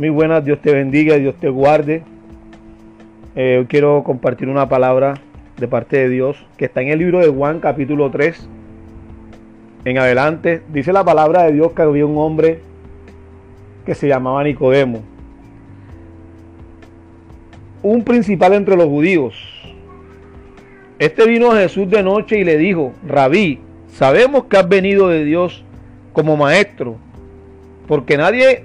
Muy buenas, Dios te bendiga, Dios te guarde. Eh, hoy quiero compartir una palabra de parte de Dios que está en el libro de Juan capítulo 3. En adelante dice la palabra de Dios que había un hombre que se llamaba Nicodemo. Un principal entre los judíos. Este vino a Jesús de noche y le dijo, Rabí, sabemos que has venido de Dios como maestro, porque nadie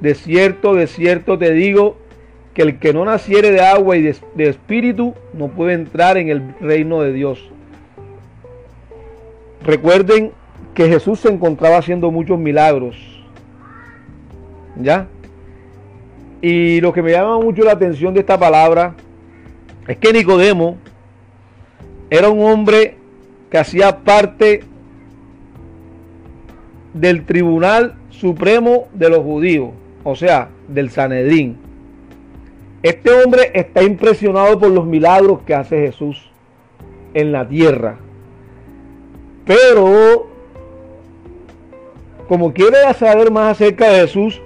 de cierto, de cierto te digo, que el que no naciere de agua y de, espíritu no puede entrar en el reino de Dios. Recuerden que Jesús se encontraba haciendo muchos milagros. ¿Ya? Y lo que me llama mucho la atención de esta palabra es que Nicodemo era un hombre que hacía parte del Tribunal Supremo de los Judíos, o sea, del Sanedrín. Este hombre está impresionado por los milagros que hace Jesús en la tierra. Pero, como quiere saber más acerca de Jesús,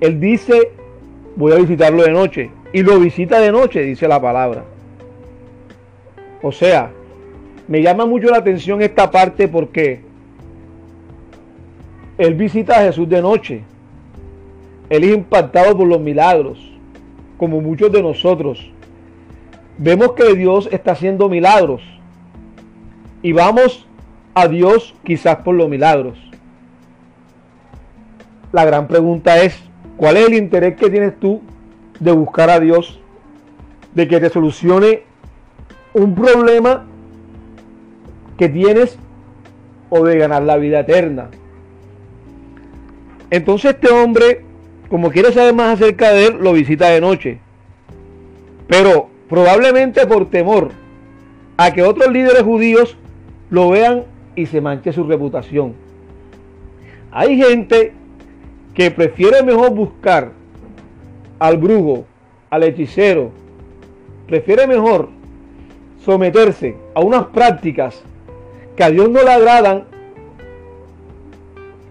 él dice, voy a visitarlo de noche. Y lo visita de noche, dice la palabra. O sea, me llama mucho la atención esta parte porque él visita a Jesús de noche. Él es impactado por los milagros como muchos de nosotros, vemos que Dios está haciendo milagros y vamos a Dios quizás por los milagros. La gran pregunta es, ¿cuál es el interés que tienes tú de buscar a Dios, de que te solucione un problema que tienes o de ganar la vida eterna? Entonces este hombre como quiere saber más acerca de él, lo visita de noche. Pero probablemente por temor a que otros líderes judíos lo vean y se manche su reputación. Hay gente que prefiere mejor buscar al brujo, al hechicero, prefiere mejor someterse a unas prácticas que a Dios no le agradan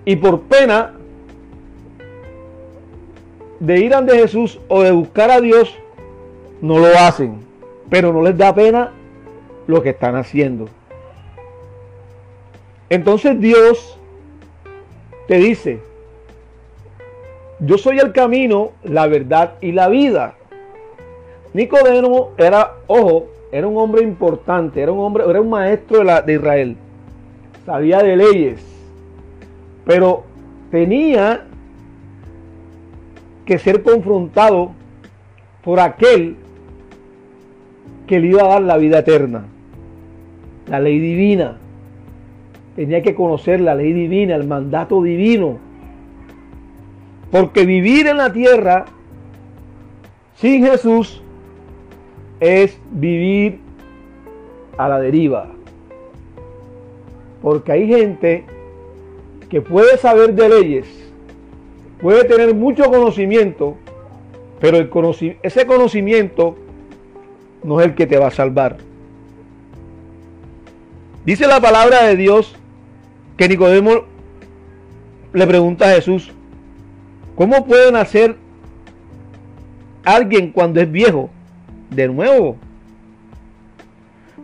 y por pena de ir ante Jesús o de buscar a Dios, no lo hacen. Pero no les da pena lo que están haciendo. Entonces Dios te dice, yo soy el camino, la verdad y la vida. Nicodemo era, ojo, era un hombre importante, era un hombre, era un maestro de, Israel. Sabía de leyes, pero tenía que ser confrontado por aquel que le iba a dar la vida eterna, la ley divina. Tenía que conocer la ley divina, el mandato divino. Porque vivir en la tierra sin Jesús es vivir a la deriva. Porque hay gente que puede saber de leyes, puede tener mucho conocimiento, pero ese conocimiento no es el que te va a salvar. Dice la palabra de Dios que Nicodemo le pregunta a Jesús, ¿cómo puede nacer alguien cuando es viejo? De nuevo.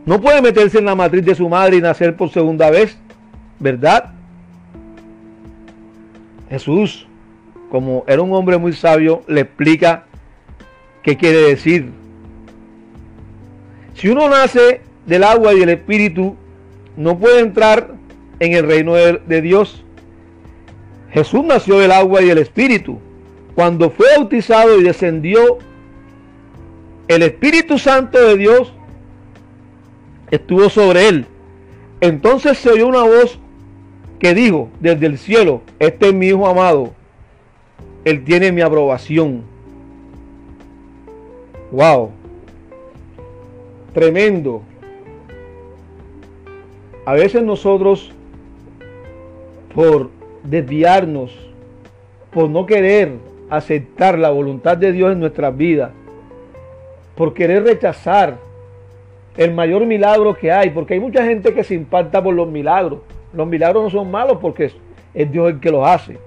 No puede meterse en la matriz de su madre y nacer por segunda vez, ¿verdad? Jesús como era un hombre muy sabio, le explica qué quiere decir. Si uno nace del agua y del espíritu, no puede entrar en el reino de, Dios. Jesús nació del agua y del espíritu. Cuando fue bautizado y descendió el Espíritu Santo de Dios, estuvo sobre él. Entonces se oyó una voz que dijo desde el cielo, este es mi Hijo amado, él tiene mi aprobación. Wow. Tremendo. A veces nosotros, por desviarnos, por no querer aceptar la voluntad de Dios en nuestras vidas, por querer rechazar el mayor milagro que hay, porque hay mucha gente que se impacta por los milagros. Los milagros no son malos porque es Dios el que los hace.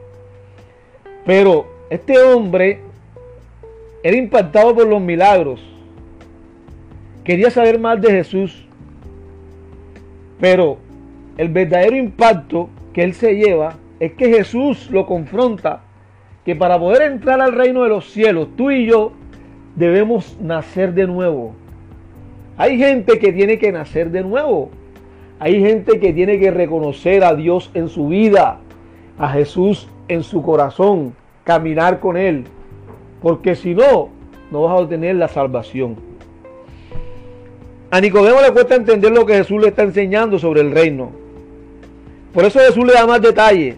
Pero este hombre era impactado por los milagros. Quería saber más de Jesús. Pero el verdadero impacto que él se lleva es que Jesús lo confronta. Que para poder entrar al reino de los cielos, tú y yo debemos nacer de nuevo. Hay gente que tiene que nacer de nuevo. Hay gente que tiene que reconocer a Dios en su vida, a Jesús en su corazón, caminar con Él. Porque si no, no vas a obtener la salvación. A Nicodemo le cuesta entender lo que Jesús le está enseñando sobre el reino. Por eso Jesús le da más detalle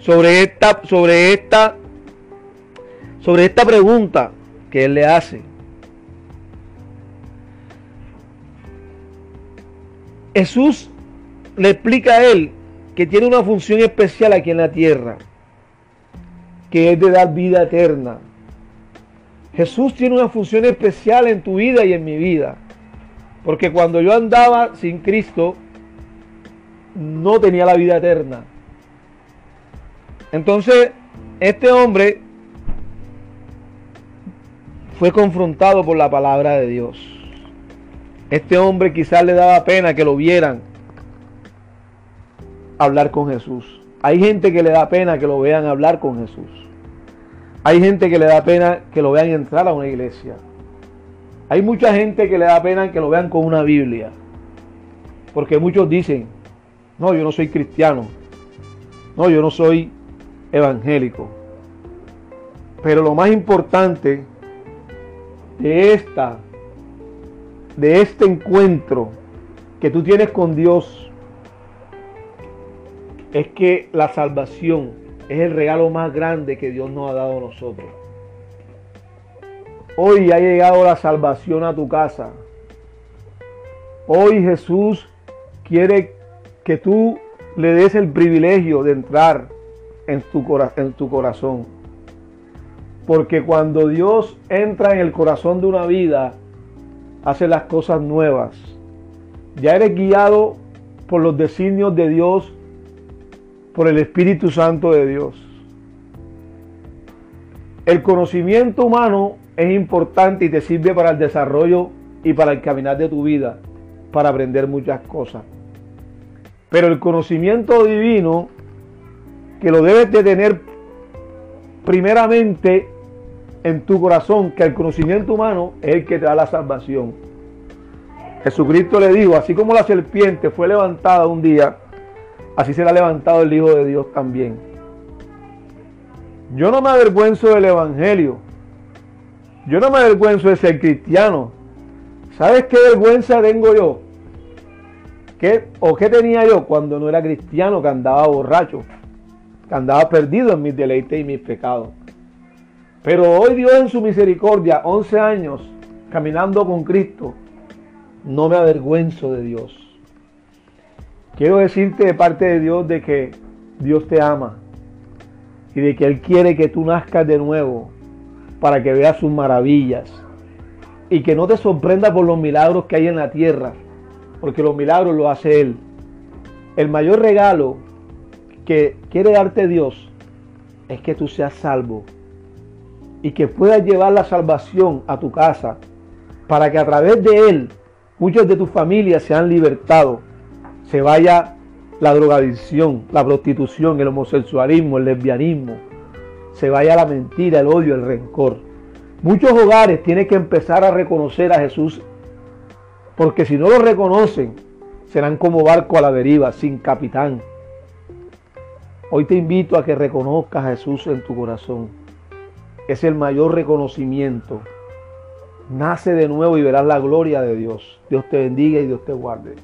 sobre esta, sobre esta, sobre esta pregunta que él le hace. Jesús le explica a él que tiene una función especial aquí en la tierra, que es de dar vida eterna. Jesús tiene una función especial en tu vida y en mi vida, porque cuando yo andaba sin Cristo, no tenía la vida eterna. Entonces, este hombre fue confrontado por la palabra de Dios. Este hombre quizás le daba pena que lo vieran hablar con Jesús. Hay gente que le da pena que lo vean hablar con Jesús. Hay gente que le da pena que lo vean entrar a una iglesia. Hay mucha gente que le da pena que lo vean con una Biblia. Porque muchos dicen, no, yo no soy cristiano. No, yo no soy evangélico. Pero lo más importante de esta de este encuentro que tú tienes con Dios es que la salvación es el regalo más grande que Dios nos ha dado a nosotros. Hoy ha llegado la salvación a tu casa. Hoy Jesús quiere que tú le des el privilegio de entrar en tu, en tu corazón. Porque cuando Dios entra en el corazón de una vida, hace las cosas nuevas. Ya eres guiado por los designios de Dios, por el Espíritu Santo de Dios. El conocimiento humano es importante y te sirve para el desarrollo y para el caminar de tu vida, para aprender muchas cosas. Pero el conocimiento divino, que lo debes de tener primeramente en tu corazón que el conocimiento humano es el que te da la salvación. Jesucristo le dijo, así como la serpiente fue levantada un día, así será levantado el Hijo de Dios también. Yo no me avergüenzo del Evangelio. Yo no me avergüenzo de ser cristiano. ¿Sabes qué vergüenza tengo yo? ¿Qué, ¿O qué tenía yo cuando no era cristiano, que andaba borracho, que andaba perdido en mis deleites y mis pecados? Pero hoy Dios en su misericordia, 11 años caminando con Cristo, no me avergüenzo de Dios. Quiero decirte de parte de Dios de que Dios te ama y de que Él quiere que tú nazcas de nuevo para que veas sus maravillas y que no te sorprenda por los milagros que hay en la tierra, porque los milagros los hace Él. El mayor regalo que quiere darte Dios es que tú seas salvo y que puedas llevar la salvación a tu casa para que a través de él muchos de tus familias sean libertados, se vaya la drogadicción, la prostitución, el homosexualismo, el lesbianismo, se vaya la mentira, el odio, el rencor. Muchos hogares tienen que empezar a reconocer a Jesús porque si no lo reconocen, serán como barco a la deriva, sin capitán. Hoy te invito a que reconozcas a Jesús en tu corazón es el mayor reconocimiento. Nace de nuevo y verás la gloria de Dios. Dios te bendiga y Dios te guarde.